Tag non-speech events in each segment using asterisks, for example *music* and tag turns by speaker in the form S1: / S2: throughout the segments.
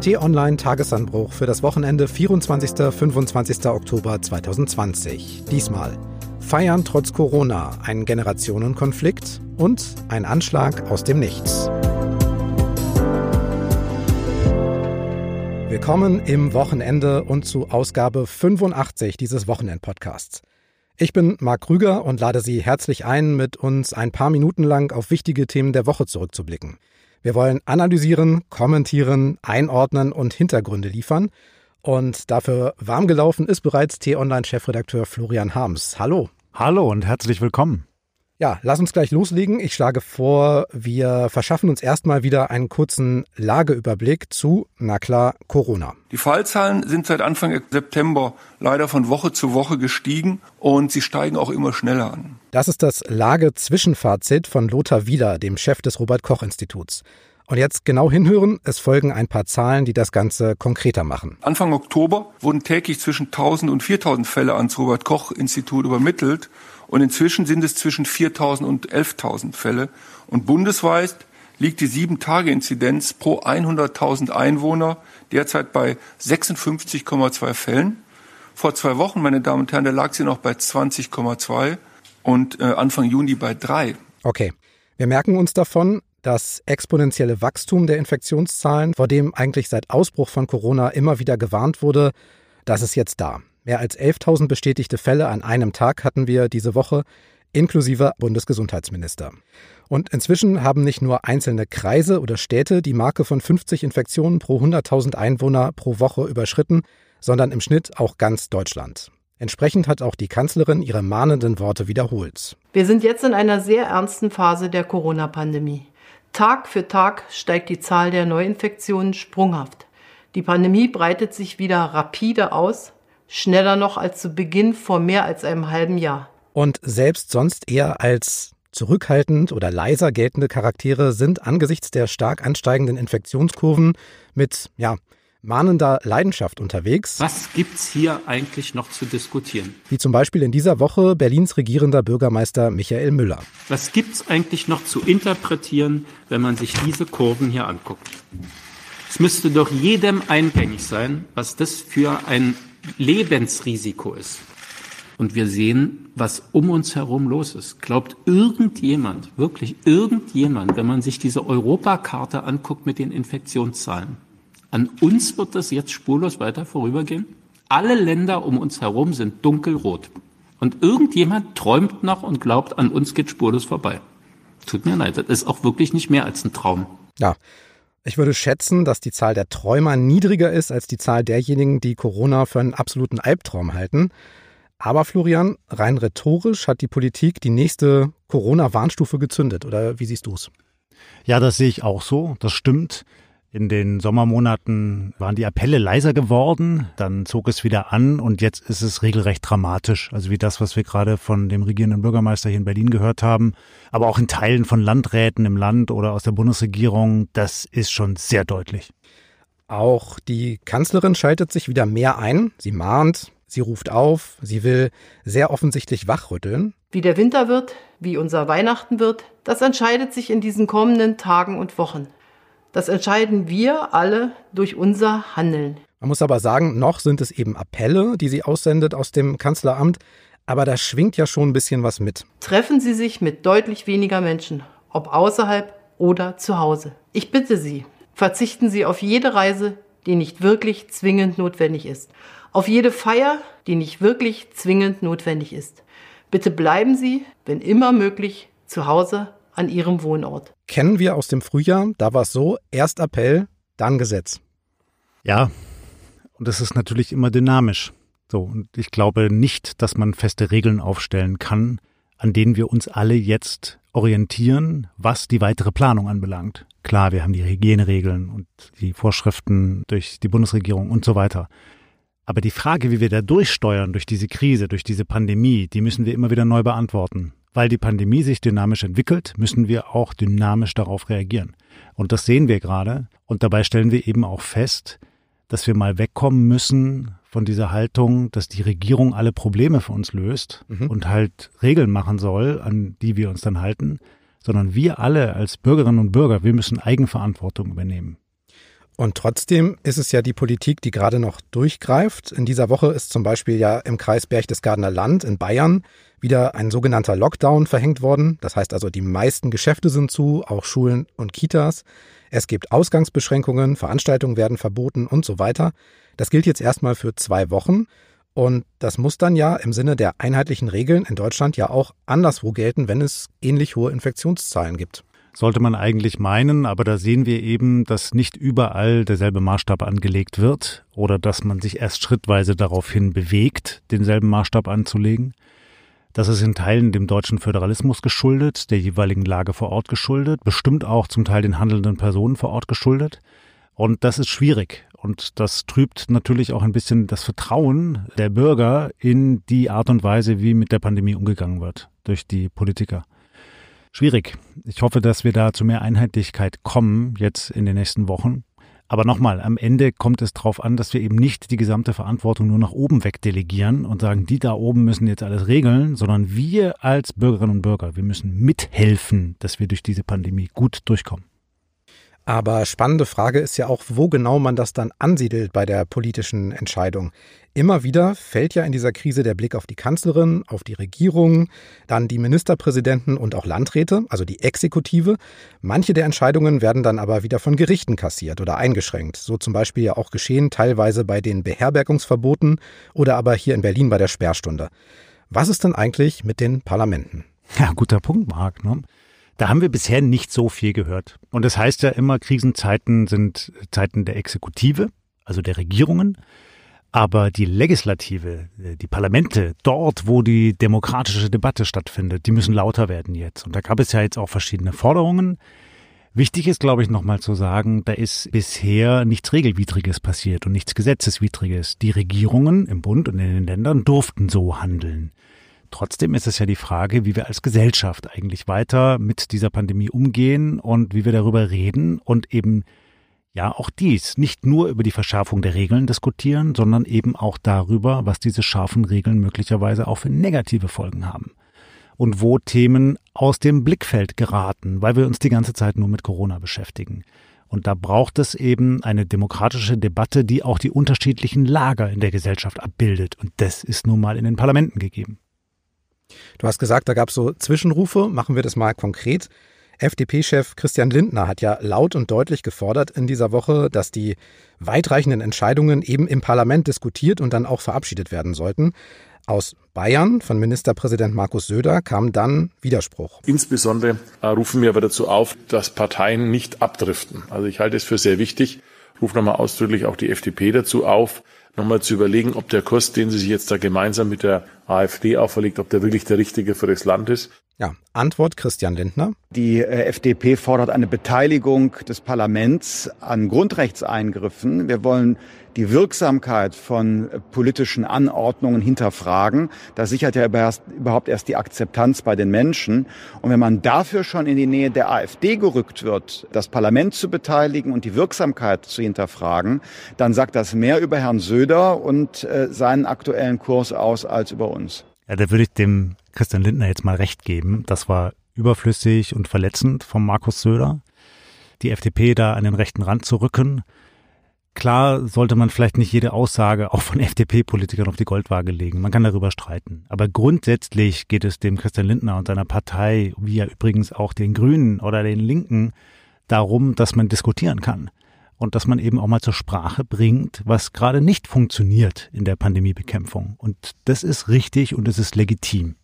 S1: T-Online Tagesanbruch für das Wochenende 24. 25. Oktober 2020. Diesmal Feiern trotz Corona, ein Generationenkonflikt und ein Anschlag aus dem Nichts. Willkommen im Wochenende und zu Ausgabe 85 dieses Wochenend-Podcasts. Ich bin Marc Krüger und lade Sie herzlich ein, mit uns ein paar Minuten lang auf wichtige Themen der Woche zurückzublicken. Wir wollen analysieren, kommentieren, einordnen und Hintergründe liefern. Und dafür warm gelaufen ist bereits T-Online-Chefredakteur Florian Harms. Hallo.
S2: Hallo und herzlich willkommen.
S1: Ja, lass uns gleich loslegen. Ich schlage vor, wir verschaffen uns erstmal wieder einen kurzen Lageüberblick zu, na klar, Corona.
S3: Die Fallzahlen sind seit Anfang September leider von Woche zu Woche gestiegen und sie steigen auch immer schneller an.
S1: Das ist das Lage-Zwischenfazit von Lothar Wieler, dem Chef des Robert-Koch-Instituts. Und jetzt genau hinhören, es folgen ein paar Zahlen, die das Ganze konkreter machen.
S3: Anfang Oktober wurden täglich zwischen 1000 und 4000 Fälle ans Robert-Koch-Institut übermittelt und inzwischen sind es zwischen 4.000 und 11.000 Fälle. Und bundesweit liegt die 7-Tage-Inzidenz pro 100.000 Einwohner derzeit bei 56,2 Fällen. Vor zwei Wochen, meine Damen und Herren, da lag sie noch bei 20,2 und äh, Anfang Juni bei 3.
S1: Okay, wir merken uns davon, das exponentielle Wachstum der Infektionszahlen, vor dem eigentlich seit Ausbruch von Corona immer wieder gewarnt wurde, das ist jetzt da. Mehr als 11.000 bestätigte Fälle an einem Tag hatten wir diese Woche, inklusive Bundesgesundheitsminister. Und inzwischen haben nicht nur einzelne Kreise oder Städte die Marke von 50 Infektionen pro 100.000 Einwohner pro Woche überschritten, sondern im Schnitt auch ganz Deutschland. Entsprechend hat auch die Kanzlerin ihre mahnenden Worte wiederholt.
S4: Wir sind jetzt in einer sehr ernsten Phase der Corona-Pandemie. Tag für Tag steigt die Zahl der Neuinfektionen sprunghaft. Die Pandemie breitet sich wieder rapide aus schneller noch als zu Beginn vor mehr als einem halben Jahr.
S1: Und selbst sonst eher als zurückhaltend oder leiser geltende Charaktere sind angesichts der stark ansteigenden Infektionskurven mit, ja, mahnender Leidenschaft unterwegs.
S5: Was gibt's hier eigentlich noch zu diskutieren?
S1: Wie zum Beispiel in dieser Woche Berlins regierender Bürgermeister Michael Müller.
S5: Was gibt's eigentlich noch zu interpretieren, wenn man sich diese Kurven hier anguckt? Es müsste doch jedem eingängig sein, was das für ein Lebensrisiko ist. Und wir sehen, was um uns herum los ist. Glaubt irgendjemand, wirklich irgendjemand, wenn man sich diese Europakarte anguckt mit den Infektionszahlen, an uns wird das jetzt spurlos weiter vorübergehen? Alle Länder um uns herum sind dunkelrot. Und irgendjemand träumt noch und glaubt, an uns geht spurlos vorbei. Tut mir leid, das ist auch wirklich nicht mehr als ein Traum.
S1: Ja, ich würde schätzen, dass die Zahl der Träumer niedriger ist als die Zahl derjenigen, die Corona für einen absoluten Albtraum halten. Aber Florian, rein rhetorisch hat die Politik die nächste Corona-Warnstufe gezündet, oder wie siehst du es?
S2: Ja, das sehe ich auch so. Das stimmt. In den Sommermonaten waren die Appelle leiser geworden, dann zog es wieder an und jetzt ist es regelrecht dramatisch. Also wie das, was wir gerade von dem regierenden Bürgermeister hier in Berlin gehört haben, aber auch in Teilen von Landräten im Land oder aus der Bundesregierung, das ist schon sehr deutlich.
S1: Auch die Kanzlerin schaltet sich wieder mehr ein. Sie mahnt, sie ruft auf, sie will sehr offensichtlich wachrütteln.
S4: Wie der Winter wird, wie unser Weihnachten wird, das entscheidet sich in diesen kommenden Tagen und Wochen. Das entscheiden wir alle durch unser Handeln.
S1: Man muss aber sagen, noch sind es eben Appelle, die sie aussendet aus dem Kanzleramt, aber da schwingt ja schon ein bisschen was mit.
S4: Treffen Sie sich mit deutlich weniger Menschen, ob außerhalb oder zu Hause. Ich bitte Sie, verzichten Sie auf jede Reise, die nicht wirklich zwingend notwendig ist. Auf jede Feier, die nicht wirklich zwingend notwendig ist. Bitte bleiben Sie, wenn immer möglich, zu Hause an ihrem Wohnort.
S1: Kennen wir aus dem Frühjahr, da war es so, erst Appell, dann Gesetz.
S2: Ja, und das ist natürlich immer dynamisch. So, und ich glaube nicht, dass man feste Regeln aufstellen kann, an denen wir uns alle jetzt orientieren, was die weitere Planung anbelangt. Klar, wir haben die Hygieneregeln und die Vorschriften durch die Bundesregierung und so weiter. Aber die Frage, wie wir da durchsteuern durch diese Krise, durch diese Pandemie, die müssen wir immer wieder neu beantworten. Weil die Pandemie sich dynamisch entwickelt, müssen wir auch dynamisch darauf reagieren. Und das sehen wir gerade. Und dabei stellen wir eben auch fest, dass wir mal wegkommen müssen von dieser Haltung, dass die Regierung alle Probleme für uns löst mhm. und halt Regeln machen soll, an die wir uns dann halten, sondern wir alle als Bürgerinnen und Bürger, wir müssen Eigenverantwortung übernehmen.
S1: Und trotzdem ist es ja die Politik, die gerade noch durchgreift. In dieser Woche ist zum Beispiel ja im Kreis Berchtesgadener Land in Bayern wieder ein sogenannter Lockdown verhängt worden. Das heißt also, die meisten Geschäfte sind zu, auch Schulen und Kitas. Es gibt Ausgangsbeschränkungen, Veranstaltungen werden verboten und so weiter. Das gilt jetzt erstmal für zwei Wochen. Und das muss dann ja im Sinne der einheitlichen Regeln in Deutschland ja auch anderswo gelten, wenn es ähnlich hohe Infektionszahlen gibt
S2: sollte man eigentlich meinen, aber da sehen wir eben, dass nicht überall derselbe Maßstab angelegt wird oder dass man sich erst schrittweise daraufhin bewegt, denselben Maßstab anzulegen. Das ist in Teilen dem deutschen Föderalismus geschuldet, der jeweiligen Lage vor Ort geschuldet, bestimmt auch zum Teil den handelnden Personen vor Ort geschuldet. Und das ist schwierig. Und das trübt natürlich auch ein bisschen das Vertrauen der Bürger in die Art und Weise, wie mit der Pandemie umgegangen wird durch die Politiker schwierig. Ich hoffe, dass wir da zu mehr Einheitlichkeit kommen jetzt in den nächsten Wochen. Aber nochmal, am Ende kommt es darauf an, dass wir eben nicht die gesamte Verantwortung nur nach oben wegdelegieren und sagen, die da oben müssen jetzt alles regeln, sondern wir als Bürgerinnen und Bürger, wir müssen mithelfen, dass wir durch diese Pandemie gut durchkommen.
S1: Aber spannende Frage ist ja auch, wo genau man das dann ansiedelt bei der politischen Entscheidung. Immer wieder fällt ja in dieser Krise der Blick auf die Kanzlerin, auf die Regierung, dann die Ministerpräsidenten und auch Landräte, also die Exekutive. Manche der Entscheidungen werden dann aber wieder von Gerichten kassiert oder eingeschränkt. So zum Beispiel ja auch geschehen teilweise bei den Beherbergungsverboten oder aber hier in Berlin bei der Sperrstunde. Was ist denn eigentlich mit den Parlamenten?
S2: Ja, guter Punkt, Marc. Ne? Da haben wir bisher nicht so viel gehört. Und das heißt ja immer, Krisenzeiten sind Zeiten der Exekutive, also der Regierungen. Aber die Legislative, die Parlamente, dort, wo die demokratische Debatte stattfindet, die müssen lauter werden jetzt. Und da gab es ja jetzt auch verschiedene Forderungen. Wichtig ist, glaube ich, nochmal zu sagen, da ist bisher nichts Regelwidriges passiert und nichts Gesetzeswidriges. Die Regierungen im Bund und in den Ländern durften so handeln. Trotzdem ist es ja die Frage, wie wir als Gesellschaft eigentlich weiter mit dieser Pandemie umgehen und wie wir darüber reden und eben ja auch dies nicht nur über die Verschärfung der Regeln diskutieren, sondern eben auch darüber, was diese scharfen Regeln möglicherweise auch für negative Folgen haben und wo Themen aus dem Blickfeld geraten, weil wir uns die ganze Zeit nur mit Corona beschäftigen. Und da braucht es eben eine demokratische Debatte, die auch die unterschiedlichen Lager in der Gesellschaft abbildet. Und das ist nun mal in den Parlamenten gegeben.
S1: Du hast gesagt, da gab es so Zwischenrufe. Machen wir das mal konkret. FDP-Chef Christian Lindner hat ja laut und deutlich gefordert in dieser Woche, dass die weitreichenden Entscheidungen eben im Parlament diskutiert und dann auch verabschiedet werden sollten. Aus Bayern von Ministerpräsident Markus Söder kam dann Widerspruch.
S6: Insbesondere äh, rufen wir aber dazu auf, dass Parteien nicht abdriften. Also ich halte es für sehr wichtig, rufe nochmal ausdrücklich auch die FDP dazu auf, nochmal zu überlegen, ob der Kurs, den sie sich jetzt da gemeinsam mit der AfD auferlegt, ob der wirklich der richtige für das Land ist.
S1: Ja, Antwort Christian Lindner.
S7: Die äh, FDP fordert eine Beteiligung des Parlaments an Grundrechtseingriffen. Wir wollen die Wirksamkeit von politischen Anordnungen hinterfragen. Das sichert ja überhaupt erst die Akzeptanz bei den Menschen. Und wenn man dafür schon in die Nähe der AfD gerückt wird, das Parlament zu beteiligen und die Wirksamkeit zu hinterfragen, dann sagt das mehr über Herrn Söder und äh, seinen aktuellen Kurs aus als über uns.
S2: Ja, da würde ich dem Christian Lindner jetzt mal recht geben. Das war überflüssig und verletzend von Markus Söder, die FDP da an den rechten Rand zu rücken. Klar sollte man vielleicht nicht jede Aussage auch von *laughs* FDP-Politikern auf die Goldwaage legen. Man kann darüber streiten. Aber grundsätzlich geht es dem Christian Lindner und seiner Partei, wie ja übrigens auch den Grünen oder den Linken, darum, dass man diskutieren kann und dass man eben auch mal zur Sprache bringt, was gerade nicht funktioniert in der Pandemiebekämpfung. Und das ist richtig und es ist legitim.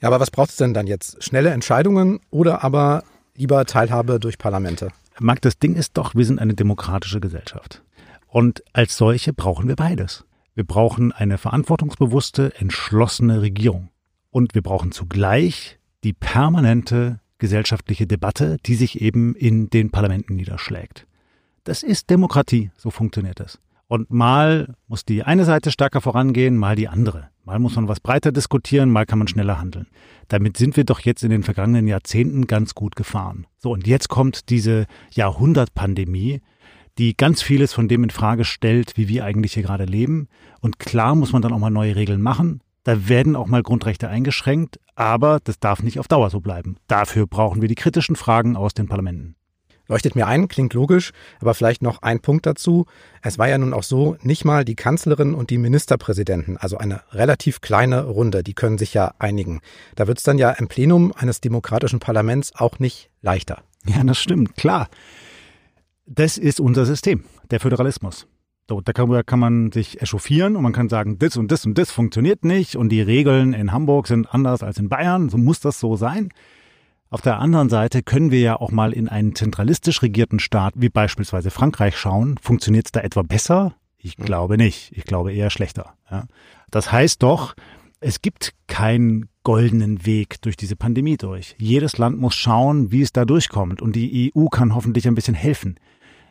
S1: Ja, aber was braucht es denn dann jetzt? Schnelle Entscheidungen oder aber lieber Teilhabe durch Parlamente?
S2: Marc, das Ding ist doch, wir sind eine demokratische Gesellschaft. Und als solche brauchen wir beides. Wir brauchen eine verantwortungsbewusste, entschlossene Regierung. Und wir brauchen zugleich die permanente gesellschaftliche Debatte, die sich eben in den Parlamenten niederschlägt. Das ist Demokratie, so funktioniert es. Und mal muss die eine Seite stärker vorangehen, mal die andere. Mal muss man was breiter diskutieren, mal kann man schneller handeln. Damit sind wir doch jetzt in den vergangenen Jahrzehnten ganz gut gefahren. So, und jetzt kommt diese Jahrhundertpandemie, die ganz vieles von dem in Frage stellt, wie wir eigentlich hier gerade leben. Und klar muss man dann auch mal neue Regeln machen. Da werden auch mal Grundrechte eingeschränkt, aber das darf nicht auf Dauer so bleiben. Dafür brauchen wir die kritischen Fragen aus den Parlamenten.
S1: Leuchtet mir ein, klingt logisch, aber vielleicht noch ein Punkt dazu. Es war ja nun auch so, nicht mal die Kanzlerin und die Ministerpräsidenten, also eine relativ kleine Runde, die können sich ja einigen. Da wird es dann ja im Plenum eines demokratischen Parlaments auch nicht leichter.
S2: Ja, das stimmt, klar. Das ist unser System, der Föderalismus. So, da kann, kann, man sich echauffieren und man kann sagen, das und das und das funktioniert nicht und die Regeln in Hamburg sind anders als in Bayern, so muss das so sein. Auf der anderen Seite können wir ja auch mal in einen zentralistisch regierten Staat wie beispielsweise Frankreich schauen. Funktioniert es da etwa besser? Ich hm. glaube nicht. Ich glaube eher schlechter. Ja. Das heißt doch, es gibt keinen goldenen Weg durch diese Pandemie durch. Jedes Land muss schauen, wie es da durchkommt. Und die EU kann hoffentlich ein bisschen helfen.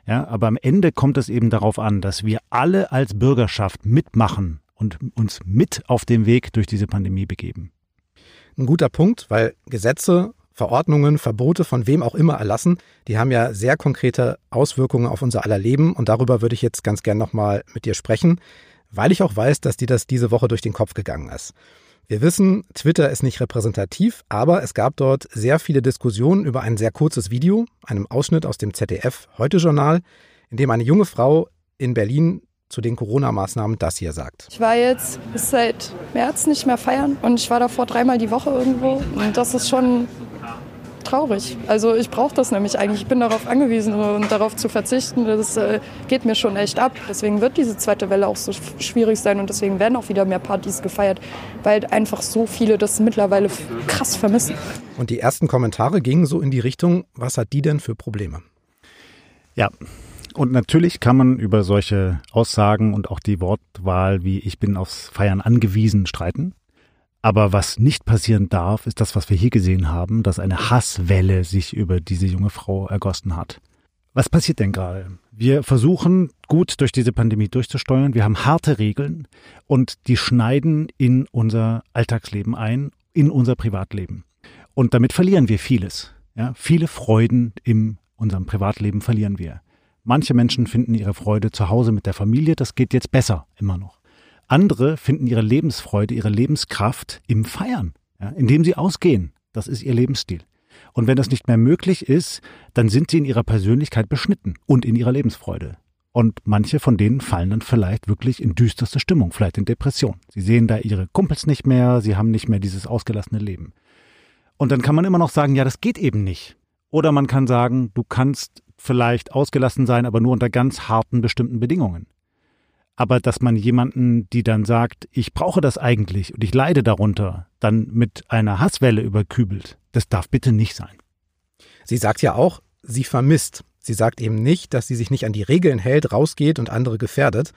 S2: Ja, aber am Ende kommt es eben darauf an, dass wir alle als Bürgerschaft mitmachen und uns mit auf den Weg durch diese Pandemie begeben.
S1: Ein guter Punkt, weil Gesetze Verordnungen, Verbote von wem auch immer erlassen, die haben ja sehr konkrete Auswirkungen auf unser aller Leben und darüber würde ich jetzt ganz gern nochmal mit dir sprechen, weil ich auch weiß, dass dir das diese Woche durch den Kopf gegangen ist. Wir wissen, Twitter ist nicht repräsentativ, aber es gab dort sehr viele Diskussionen über ein sehr kurzes Video, einem Ausschnitt aus dem ZDF Heute Journal, in dem eine junge Frau in Berlin zu den Corona-Maßnahmen das hier sagt.
S8: Ich war jetzt seit März nicht mehr feiern und ich war davor dreimal die Woche irgendwo. Und das ist schon traurig. Also ich brauche das nämlich eigentlich. Ich bin darauf angewiesen und darauf zu verzichten, das äh, geht mir schon echt ab. Deswegen wird diese zweite Welle auch so schwierig sein und deswegen werden auch wieder mehr Partys gefeiert, weil einfach so viele das mittlerweile krass vermissen.
S1: Und die ersten Kommentare gingen so in die Richtung, was hat die denn für Probleme?
S2: Ja, und natürlich kann man über solche Aussagen und auch die Wortwahl wie ich bin aufs Feiern angewiesen streiten. Aber was nicht passieren darf, ist das, was wir hier gesehen haben, dass eine Hasswelle sich über diese junge Frau ergossen hat. Was passiert denn gerade? Wir versuchen gut durch diese Pandemie durchzusteuern. Wir haben harte Regeln und die schneiden in unser Alltagsleben ein, in unser Privatleben. Und damit verlieren wir vieles. Ja, viele Freuden in unserem Privatleben verlieren wir. Manche Menschen finden ihre Freude zu Hause mit der Familie. Das geht jetzt besser, immer noch. Andere finden ihre Lebensfreude, ihre Lebenskraft im Feiern, ja, indem sie ausgehen. Das ist ihr Lebensstil. Und wenn das nicht mehr möglich ist, dann sind sie in ihrer Persönlichkeit beschnitten und in ihrer Lebensfreude. Und manche von denen fallen dann vielleicht wirklich in düsterste Stimmung, vielleicht in Depression. Sie sehen da ihre Kumpels nicht mehr, sie haben nicht mehr dieses ausgelassene Leben. Und dann kann man immer noch sagen, ja, das geht eben nicht. Oder man kann sagen, du kannst vielleicht ausgelassen sein, aber nur unter ganz harten bestimmten Bedingungen. Aber dass man jemanden, die dann sagt, ich brauche das eigentlich und ich leide darunter, dann mit einer Hasswelle überkübelt, das darf bitte nicht sein.
S1: Sie sagt ja auch, sie vermisst. Sie sagt eben nicht, dass sie sich nicht an die Regeln hält, rausgeht und andere gefährdet.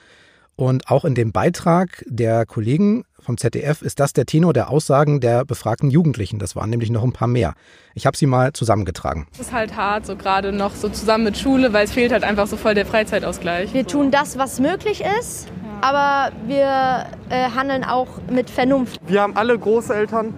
S1: Und auch in dem Beitrag der Kollegen vom ZDF ist das der Tenor der Aussagen der befragten Jugendlichen. Das waren nämlich noch ein paar mehr. Ich habe sie mal zusammengetragen.
S9: Es ist halt hart, so gerade noch so zusammen mit Schule, weil es fehlt halt einfach so voll der Freizeitausgleich.
S10: Wir tun das, was möglich ist, aber wir äh, handeln auch mit Vernunft.
S11: Wir haben alle Großeltern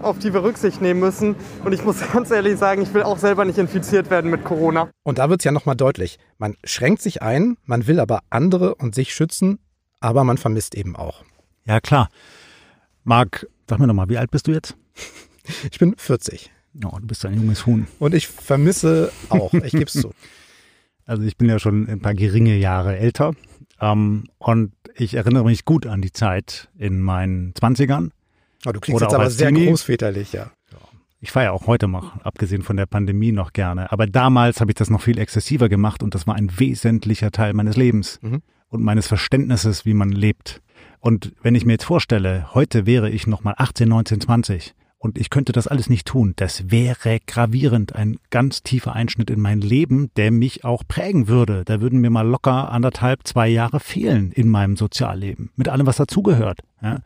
S11: auf die wir Rücksicht nehmen müssen. Und ich muss *laughs* ganz ehrlich sagen, ich will auch selber nicht infiziert werden mit Corona.
S1: Und da wird es ja nochmal deutlich. Man schränkt sich ein, man will aber andere und sich schützen, aber man vermisst eben auch.
S2: Ja, klar. Marc, sag mir nochmal, wie alt bist du jetzt?
S1: Ich bin 40.
S2: Oh, du bist ein junges Huhn.
S1: Und ich vermisse auch, ich gebe es zu. *laughs*
S2: Also ich bin ja schon ein paar geringe Jahre älter ähm, und ich erinnere mich gut an die Zeit in meinen Zwanzigern,
S1: Oh, du klingst jetzt aber sehr Teenie. großväterlich, ja.
S2: Ich feiere auch heute noch, abgesehen von der Pandemie, noch gerne. Aber damals habe ich das noch viel exzessiver gemacht und das war ein wesentlicher Teil meines Lebens mhm. und meines Verständnisses, wie man lebt. Und wenn ich mir jetzt vorstelle, heute wäre ich noch mal 18, 19, 20 und ich könnte das alles nicht tun, das wäre gravierend, ein ganz tiefer Einschnitt in mein Leben, der mich auch prägen würde. Da würden mir mal locker anderthalb, zwei Jahre fehlen in meinem Sozialleben, mit allem, was dazugehört. Ja.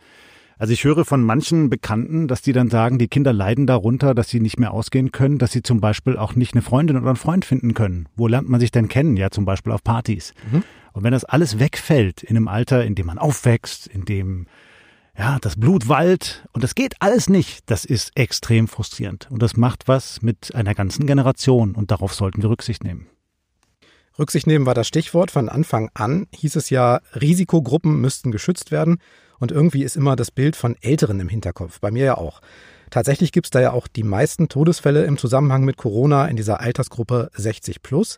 S2: Also ich höre von manchen Bekannten, dass die dann sagen, die Kinder leiden darunter, dass sie nicht mehr ausgehen können, dass sie zum Beispiel auch nicht eine Freundin oder einen Freund finden können. Wo lernt man sich denn kennen? Ja, zum Beispiel auf Partys. Mhm. Und wenn das alles wegfällt in einem Alter, in dem man aufwächst, in dem ja, das Blut wallt und das geht alles nicht, das ist extrem frustrierend. Und das macht was mit einer ganzen Generation und darauf sollten wir Rücksicht nehmen.
S1: Rücksicht nehmen war das Stichwort. Von Anfang an hieß es ja, Risikogruppen müssten geschützt werden. Und irgendwie ist immer das Bild von Älteren im Hinterkopf, bei mir ja auch. Tatsächlich gibt es da ja auch die meisten Todesfälle im Zusammenhang mit Corona in dieser Altersgruppe 60 plus.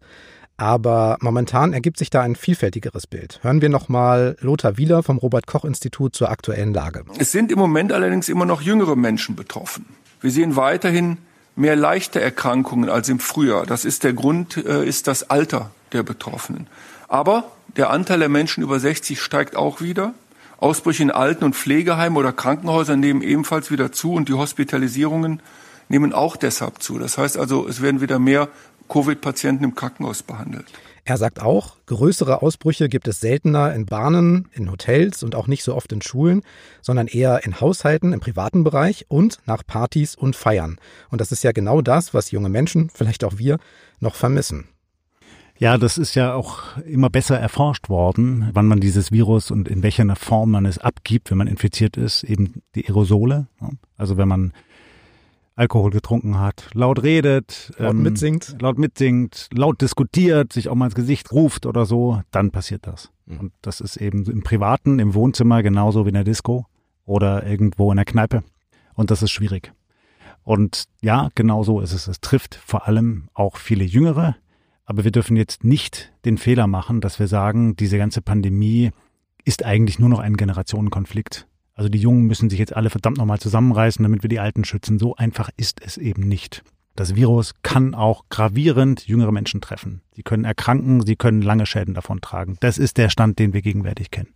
S1: Aber momentan ergibt sich da ein vielfältigeres Bild. Hören wir nochmal Lothar Wieler vom Robert Koch Institut zur aktuellen Lage.
S3: Es sind im Moment allerdings immer noch jüngere Menschen betroffen. Wir sehen weiterhin mehr leichte Erkrankungen als im Frühjahr. Das ist der Grund, äh, ist das Alter der Betroffenen. Aber der Anteil der Menschen über 60 steigt auch wieder. Ausbrüche in Alten- und Pflegeheimen oder Krankenhäusern nehmen ebenfalls wieder zu und die Hospitalisierungen nehmen auch deshalb zu. Das heißt also, es werden wieder mehr Covid-Patienten im Krankenhaus behandelt.
S1: Er sagt auch, größere Ausbrüche gibt es seltener in Bahnen, in Hotels und auch nicht so oft in Schulen, sondern eher in Haushalten, im privaten Bereich und nach Partys und Feiern. Und das ist ja genau das, was junge Menschen, vielleicht auch wir, noch vermissen.
S2: Ja, das ist ja auch immer besser erforscht worden, wann man dieses Virus und in welcher Form man es abgibt, wenn man infiziert ist, eben die Aerosole. Also wenn man Alkohol getrunken hat, laut redet,
S1: laut ähm, mitsingt,
S2: laut mitsingt, laut diskutiert, sich auch mal ins Gesicht ruft oder so, dann passiert das. Mhm. Und das ist eben im Privaten, im Wohnzimmer genauso wie in der Disco oder irgendwo in der Kneipe. Und das ist schwierig. Und ja, genau so ist es. Es trifft vor allem auch viele Jüngere, aber wir dürfen jetzt nicht den Fehler machen, dass wir sagen, diese ganze Pandemie ist eigentlich nur noch ein Generationenkonflikt. Also die Jungen müssen sich jetzt alle verdammt nochmal zusammenreißen, damit wir die Alten schützen. So einfach ist es eben nicht. Das Virus kann auch gravierend jüngere Menschen treffen. Sie können erkranken, sie können lange Schäden davon tragen. Das ist der Stand, den wir gegenwärtig kennen.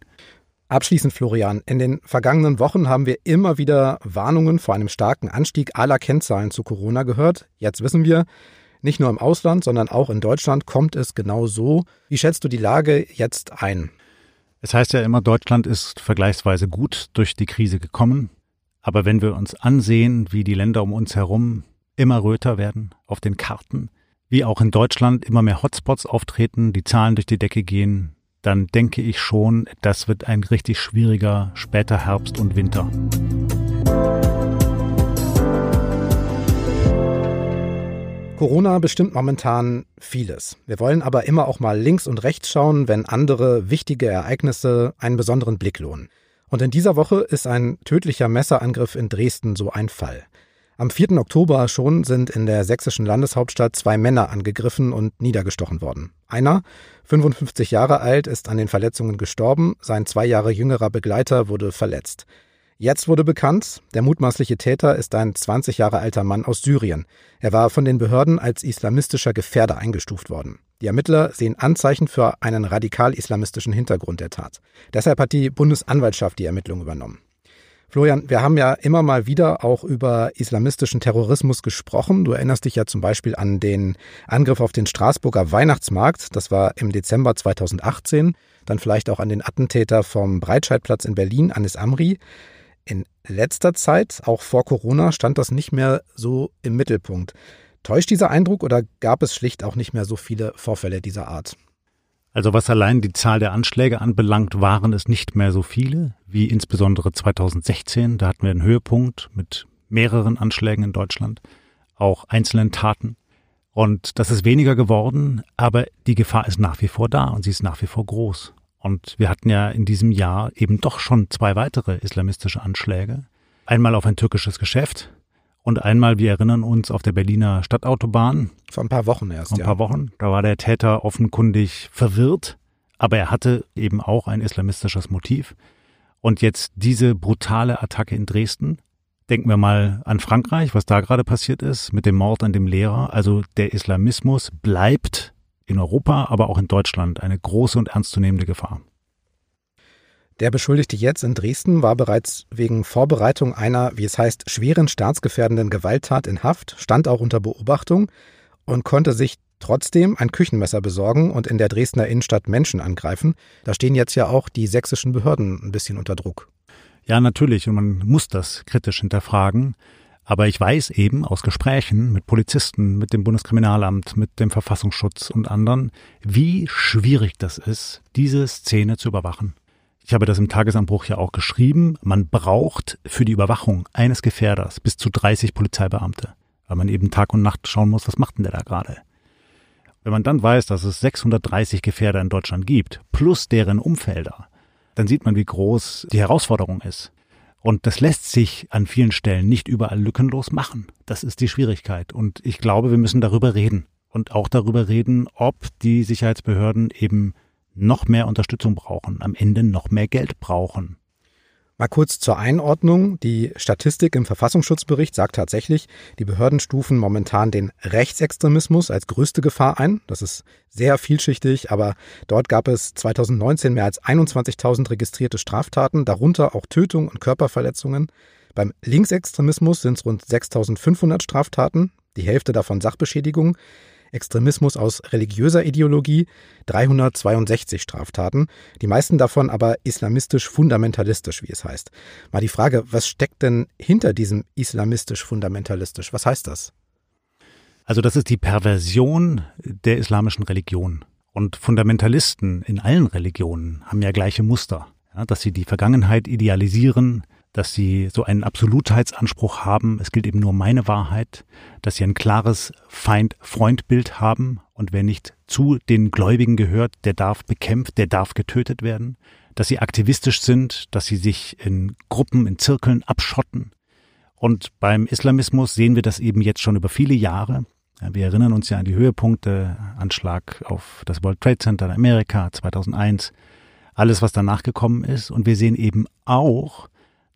S1: Abschließend, Florian, in den vergangenen Wochen haben wir immer wieder Warnungen vor einem starken Anstieg aller Kennzahlen zu Corona gehört. Jetzt wissen wir, nicht nur im Ausland, sondern auch in Deutschland kommt es genau so. Wie schätzt du die Lage jetzt ein?
S2: Es heißt ja immer, Deutschland ist vergleichsweise gut durch die Krise gekommen. Aber wenn wir uns ansehen, wie die Länder um uns herum immer röter werden auf den Karten, wie auch in Deutschland immer mehr Hotspots auftreten, die Zahlen durch die Decke gehen, dann denke ich schon, das wird ein richtig schwieriger später Herbst und Winter.
S1: Corona bestimmt momentan vieles. Wir wollen aber immer auch mal links und rechts schauen, wenn andere wichtige Ereignisse einen besonderen Blick lohnen. Und in dieser Woche ist ein tödlicher Messerangriff in Dresden so ein Fall. Am 4. Oktober schon sind in der sächsischen Landeshauptstadt zwei Männer angegriffen und niedergestochen worden. Einer, 55 Jahre alt, ist an den Verletzungen gestorben, sein zwei Jahre jüngerer Begleiter wurde verletzt. Jetzt wurde bekannt, der mutmaßliche Täter ist ein 20 Jahre alter Mann aus Syrien. Er war von den Behörden als islamistischer Gefährder eingestuft worden. Die Ermittler sehen Anzeichen für einen radikal-islamistischen Hintergrund der Tat. Deshalb hat die Bundesanwaltschaft die Ermittlung übernommen. Florian, wir haben ja immer mal wieder auch über islamistischen Terrorismus gesprochen. Du erinnerst dich ja zum Beispiel an den Angriff auf den Straßburger Weihnachtsmarkt. Das war im Dezember 2018. Dann vielleicht auch an den Attentäter vom Breitscheidplatz in Berlin, Anis Amri. In letzter Zeit, auch vor Corona, stand das nicht mehr so im Mittelpunkt. Täuscht dieser Eindruck oder gab es schlicht auch nicht mehr so viele Vorfälle dieser Art?
S2: Also was allein die Zahl der Anschläge anbelangt, waren es nicht mehr so viele, wie insbesondere 2016. Da hatten wir einen Höhepunkt mit mehreren Anschlägen in Deutschland, auch einzelnen Taten. Und das ist weniger geworden, aber die Gefahr ist nach wie vor da und sie ist nach wie vor groß. Und wir hatten ja in diesem Jahr eben doch schon zwei weitere islamistische Anschläge. Einmal auf ein türkisches Geschäft und einmal, wir erinnern uns, auf der Berliner Stadtautobahn.
S1: Vor ein paar Wochen erst.
S2: Vor ein paar Wochen. Da war der Täter offenkundig verwirrt, aber er hatte eben auch ein islamistisches Motiv. Und jetzt diese brutale Attacke in Dresden. Denken wir mal an Frankreich, was da gerade passiert ist mit dem Mord an dem Lehrer. Also der Islamismus bleibt in Europa, aber auch in Deutschland eine große und ernstzunehmende Gefahr.
S1: Der Beschuldigte jetzt in Dresden war bereits wegen Vorbereitung einer, wie es heißt, schweren staatsgefährdenden Gewalttat in Haft, stand auch unter Beobachtung und konnte sich trotzdem ein Küchenmesser besorgen und in der Dresdner Innenstadt Menschen angreifen. Da stehen jetzt ja auch die sächsischen Behörden ein bisschen unter Druck.
S2: Ja, natürlich, und man muss das kritisch hinterfragen. Aber ich weiß eben aus Gesprächen mit Polizisten, mit dem Bundeskriminalamt, mit dem Verfassungsschutz und anderen, wie schwierig das ist, diese Szene zu überwachen. Ich habe das im Tagesanbruch ja auch geschrieben. Man braucht für die Überwachung eines Gefährders bis zu 30 Polizeibeamte, weil man eben Tag und Nacht schauen muss, was macht denn der da gerade? Wenn man dann weiß, dass es 630 Gefährder in Deutschland gibt, plus deren Umfelder, dann sieht man, wie groß die Herausforderung ist. Und das lässt sich an vielen Stellen nicht überall lückenlos machen. Das ist die Schwierigkeit. Und ich glaube, wir müssen darüber reden. Und auch darüber reden, ob die Sicherheitsbehörden eben noch mehr Unterstützung brauchen, am Ende noch mehr Geld brauchen.
S1: Mal kurz zur Einordnung. Die Statistik im Verfassungsschutzbericht sagt tatsächlich, die Behörden stufen momentan den Rechtsextremismus als größte Gefahr ein. Das ist sehr vielschichtig, aber dort gab es 2019 mehr als 21.000 registrierte Straftaten, darunter auch Tötung und Körperverletzungen. Beim Linksextremismus sind es rund 6.500 Straftaten, die Hälfte davon Sachbeschädigung. Extremismus aus religiöser Ideologie 362 Straftaten, die meisten davon aber islamistisch-fundamentalistisch, wie es heißt. Mal die Frage, was steckt denn hinter diesem islamistisch-fundamentalistisch? Was heißt das?
S2: Also das ist die Perversion der islamischen Religion. Und Fundamentalisten in allen Religionen haben ja gleiche Muster, ja, dass sie die Vergangenheit idealisieren, dass sie so einen Absolutheitsanspruch haben, es gilt eben nur meine Wahrheit, dass sie ein klares Feind-Freund-Bild haben und wer nicht zu den Gläubigen gehört, der darf bekämpft, der darf getötet werden, dass sie aktivistisch sind, dass sie sich in Gruppen, in Zirkeln abschotten. Und beim Islamismus sehen wir das eben jetzt schon über viele Jahre. Wir erinnern uns ja an die Höhepunkte, Anschlag auf das World Trade Center in Amerika 2001, alles, was danach gekommen ist. Und wir sehen eben auch,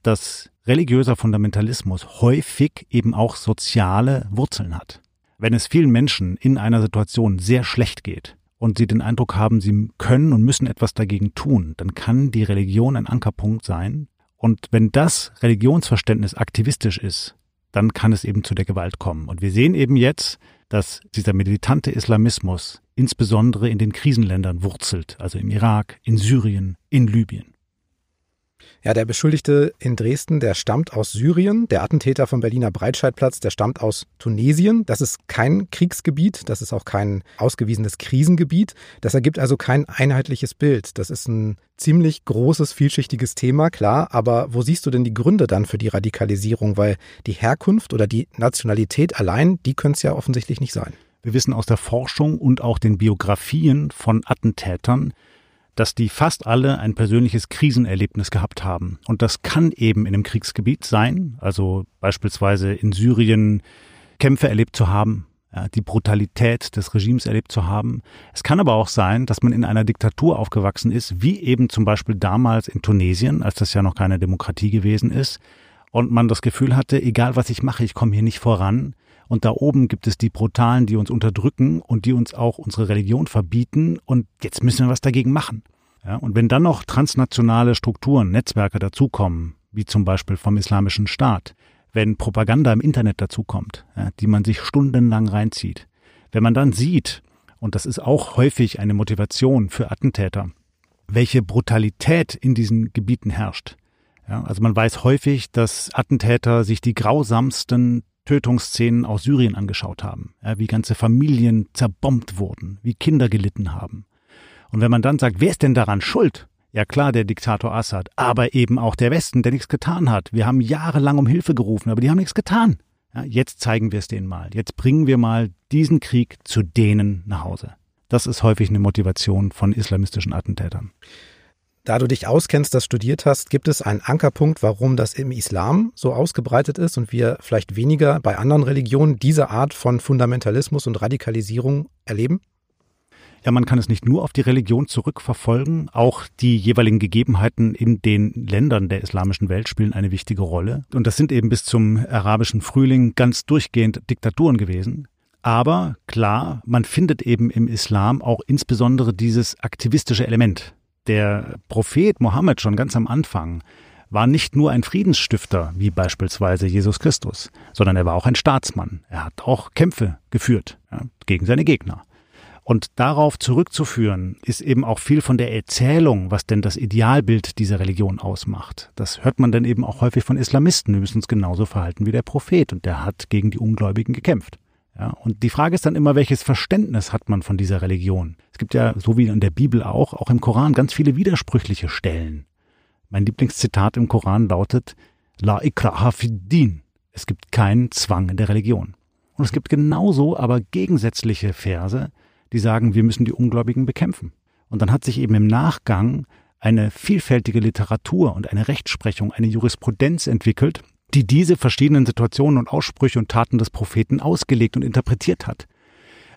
S2: dass religiöser Fundamentalismus häufig eben auch soziale Wurzeln hat. Wenn es vielen Menschen in einer Situation sehr schlecht geht und sie den Eindruck haben, sie können und müssen etwas dagegen tun, dann kann die Religion ein Ankerpunkt sein. Und wenn das Religionsverständnis aktivistisch ist, dann kann es eben zu der Gewalt kommen. Und wir sehen eben jetzt, dass dieser militante Islamismus insbesondere in den Krisenländern wurzelt, also im Irak, in Syrien, in Libyen.
S1: Ja, der Beschuldigte in Dresden, der stammt aus Syrien. Der Attentäter vom Berliner Breitscheidplatz, der stammt aus Tunesien. Das ist kein Kriegsgebiet, das ist auch kein ausgewiesenes Krisengebiet. Das ergibt also kein einheitliches Bild. Das ist ein ziemlich großes, vielschichtiges Thema, klar. Aber wo siehst du denn die Gründe dann für die Radikalisierung? Weil die Herkunft oder die Nationalität allein, die können es ja offensichtlich nicht sein.
S2: Wir wissen aus der Forschung und auch den Biografien von Attentätern, dass die fast alle ein persönliches Krisenerlebnis gehabt haben. Und das kann eben in einem Kriegsgebiet sein, also beispielsweise in Syrien Kämpfe erlebt zu haben, die Brutalität des Regimes erlebt zu haben. Es kann aber auch sein, dass man in einer Diktatur aufgewachsen ist, wie eben zum Beispiel damals in Tunesien, als das ja noch keine Demokratie gewesen ist, und man das Gefühl hatte, egal was ich mache, ich komme hier nicht voran. Und da oben gibt es die Brutalen, die uns unterdrücken und die uns auch unsere Religion verbieten. Und jetzt müssen wir was dagegen machen. Ja, und wenn dann noch transnationale Strukturen, Netzwerke dazukommen, wie zum Beispiel vom Islamischen Staat, wenn Propaganda im Internet dazukommt, ja, die man sich stundenlang reinzieht, wenn man dann sieht, und das ist auch häufig eine Motivation für Attentäter, welche Brutalität in diesen Gebieten herrscht. Ja, also man weiß häufig, dass Attentäter sich die grausamsten Tötungsszenen aus Syrien angeschaut haben, ja, wie ganze Familien zerbombt wurden, wie Kinder gelitten haben. Und wenn man dann sagt, wer ist denn daran schuld? Ja klar, der Diktator Assad, aber eben auch der Westen, der nichts getan hat. Wir haben jahrelang um Hilfe gerufen, aber die haben nichts getan. Ja, jetzt zeigen wir es denen mal. Jetzt bringen wir mal diesen Krieg zu denen nach Hause. Das ist häufig eine Motivation von islamistischen Attentätern.
S1: Da du dich auskennst, das studiert hast, gibt es einen Ankerpunkt, warum das im Islam so ausgebreitet ist und wir vielleicht weniger bei anderen Religionen diese Art von Fundamentalismus und Radikalisierung erleben?
S2: Ja, man kann es nicht nur auf die Religion zurückverfolgen, auch die jeweiligen Gegebenheiten in den Ländern der islamischen Welt spielen eine wichtige Rolle. Und das sind eben bis zum arabischen Frühling ganz durchgehend Diktaturen gewesen. Aber klar, man findet eben im Islam auch insbesondere dieses aktivistische Element der Prophet Mohammed schon ganz am Anfang war nicht nur ein Friedensstifter, wie beispielsweise Jesus Christus, sondern er war auch ein Staatsmann. Er hat auch Kämpfe geführt ja, gegen seine Gegner. Und darauf zurückzuführen, ist eben auch viel von der Erzählung, was denn das Idealbild dieser Religion ausmacht. Das hört man dann eben auch häufig von Islamisten. Wir müssen uns genauso verhalten wie der Prophet und der hat gegen die Ungläubigen gekämpft. Ja, und die Frage ist dann immer, welches Verständnis hat man von dieser Religion? Es gibt ja, so wie in der Bibel auch, auch im Koran ganz viele widersprüchliche Stellen. Mein Lieblingszitat im Koran lautet, La ikraha din. Es gibt keinen Zwang in der Religion. Und es gibt genauso aber gegensätzliche Verse, die sagen, wir müssen die Ungläubigen bekämpfen. Und dann hat sich eben im Nachgang eine vielfältige Literatur und eine Rechtsprechung, eine Jurisprudenz entwickelt, die diese verschiedenen Situationen und Aussprüche und Taten des Propheten ausgelegt und interpretiert hat.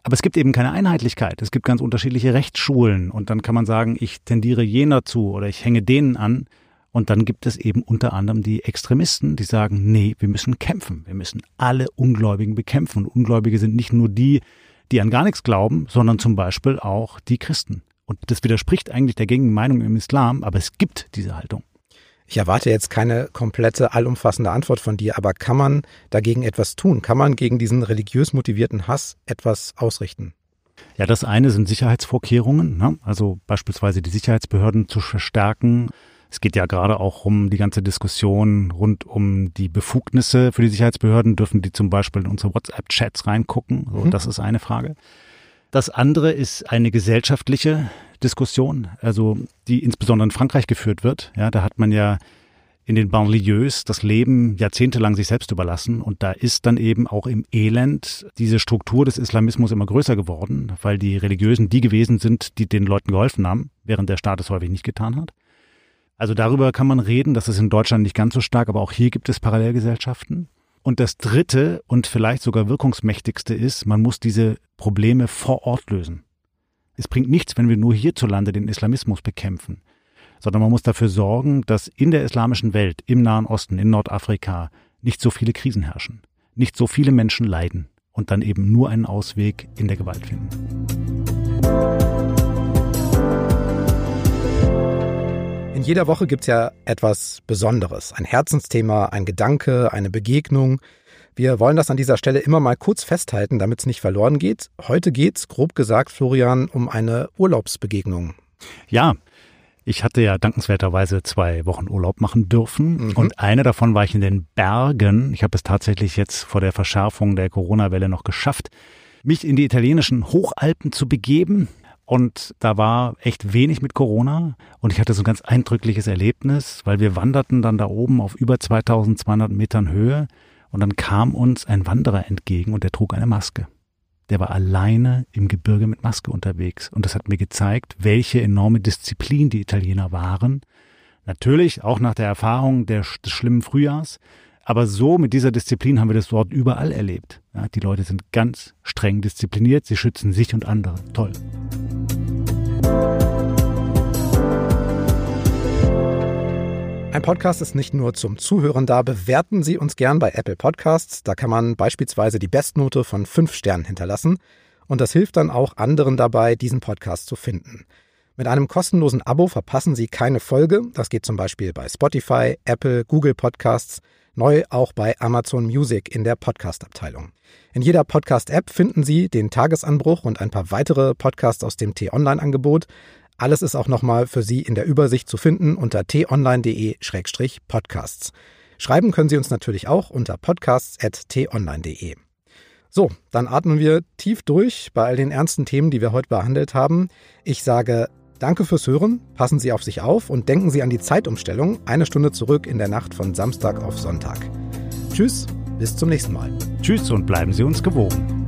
S2: Aber es gibt eben keine Einheitlichkeit. Es gibt ganz unterschiedliche Rechtsschulen und dann kann man sagen, ich tendiere jener zu oder ich hänge denen an. Und dann gibt es eben unter anderem die Extremisten, die sagen, nee, wir müssen kämpfen. Wir müssen alle Ungläubigen bekämpfen. Und Ungläubige sind nicht nur die, die an gar nichts glauben, sondern zum Beispiel auch die Christen. Und das widerspricht eigentlich der gängigen Meinung im Islam, aber es gibt diese Haltung.
S1: Ich erwarte jetzt keine komplette, allumfassende Antwort von dir, aber kann man dagegen etwas tun? Kann man gegen diesen religiös motivierten Hass etwas ausrichten?
S2: Ja, das eine sind Sicherheitsvorkehrungen, ne? also beispielsweise die Sicherheitsbehörden zu verstärken. Es geht ja gerade auch um die ganze Diskussion rund um die Befugnisse für die Sicherheitsbehörden. Dürfen die zum Beispiel in unsere WhatsApp-Chats reingucken? So, mhm. Das ist eine Frage. Das andere ist eine gesellschaftliche Diskussion, also die insbesondere in Frankreich geführt wird. Ja, da hat man ja in den Banlieues das Leben jahrzehntelang sich selbst überlassen und da ist dann eben auch im Elend diese Struktur des Islamismus immer größer geworden, weil die Religiösen die gewesen sind, die den Leuten geholfen haben, während der Staat es häufig nicht getan hat. Also darüber kann man reden, das ist in Deutschland nicht ganz so stark, aber auch hier gibt es Parallelgesellschaften. Und das Dritte und vielleicht sogar wirkungsmächtigste ist, man muss diese Probleme vor Ort lösen. Es bringt nichts, wenn wir nur hierzulande den Islamismus bekämpfen, sondern man muss dafür sorgen, dass in der islamischen Welt, im Nahen Osten, in Nordafrika nicht so viele Krisen herrschen, nicht so viele Menschen leiden und dann eben nur einen Ausweg in der Gewalt finden.
S1: In jeder Woche gibt es ja etwas Besonderes, ein Herzensthema, ein Gedanke, eine Begegnung. Wir wollen das an dieser Stelle immer mal kurz festhalten, damit es nicht verloren geht. Heute geht es, grob gesagt, Florian, um eine Urlaubsbegegnung.
S2: Ja, ich hatte ja dankenswerterweise zwei Wochen Urlaub machen dürfen mhm. und eine davon war ich in den Bergen. Ich habe es tatsächlich jetzt vor der Verschärfung der Corona-Welle noch geschafft, mich in die italienischen Hochalpen zu begeben. Und da war echt wenig mit Corona. Und ich hatte so ein ganz eindrückliches Erlebnis, weil wir wanderten dann da oben auf über 2200 Metern Höhe. Und dann kam uns ein Wanderer entgegen und der trug eine Maske. Der war alleine im Gebirge mit Maske unterwegs. Und das hat mir gezeigt, welche enorme Disziplin die Italiener waren. Natürlich auch nach der Erfahrung der, des schlimmen Frühjahrs. Aber so mit dieser Disziplin haben wir das dort überall erlebt. Ja, die Leute sind ganz streng diszipliniert. Sie schützen sich und andere. Toll.
S1: Ein Podcast ist nicht nur zum Zuhören da. Bewerten Sie uns gern bei Apple Podcasts. Da kann man beispielsweise die Bestnote von fünf Sternen hinterlassen. Und das hilft dann auch anderen dabei, diesen Podcast zu finden. Mit einem kostenlosen Abo verpassen Sie keine Folge. Das geht zum Beispiel bei Spotify, Apple, Google Podcasts, neu auch bei Amazon Music in der Podcast-Abteilung. In jeder Podcast-App finden Sie den Tagesanbruch und ein paar weitere Podcasts aus dem T-Online-Angebot. Alles ist auch nochmal für Sie in der Übersicht zu finden unter t-online.de-podcasts. Schreiben können Sie uns natürlich auch unter podcasts.t-online.de. So, dann atmen wir tief durch bei all den ernsten Themen, die wir heute behandelt haben. Ich sage Danke fürs Hören, passen Sie auf sich auf und denken Sie an die Zeitumstellung, eine Stunde zurück in der Nacht von Samstag auf Sonntag. Tschüss bis zum nächsten Mal.
S2: Tschüss und bleiben Sie uns gewogen.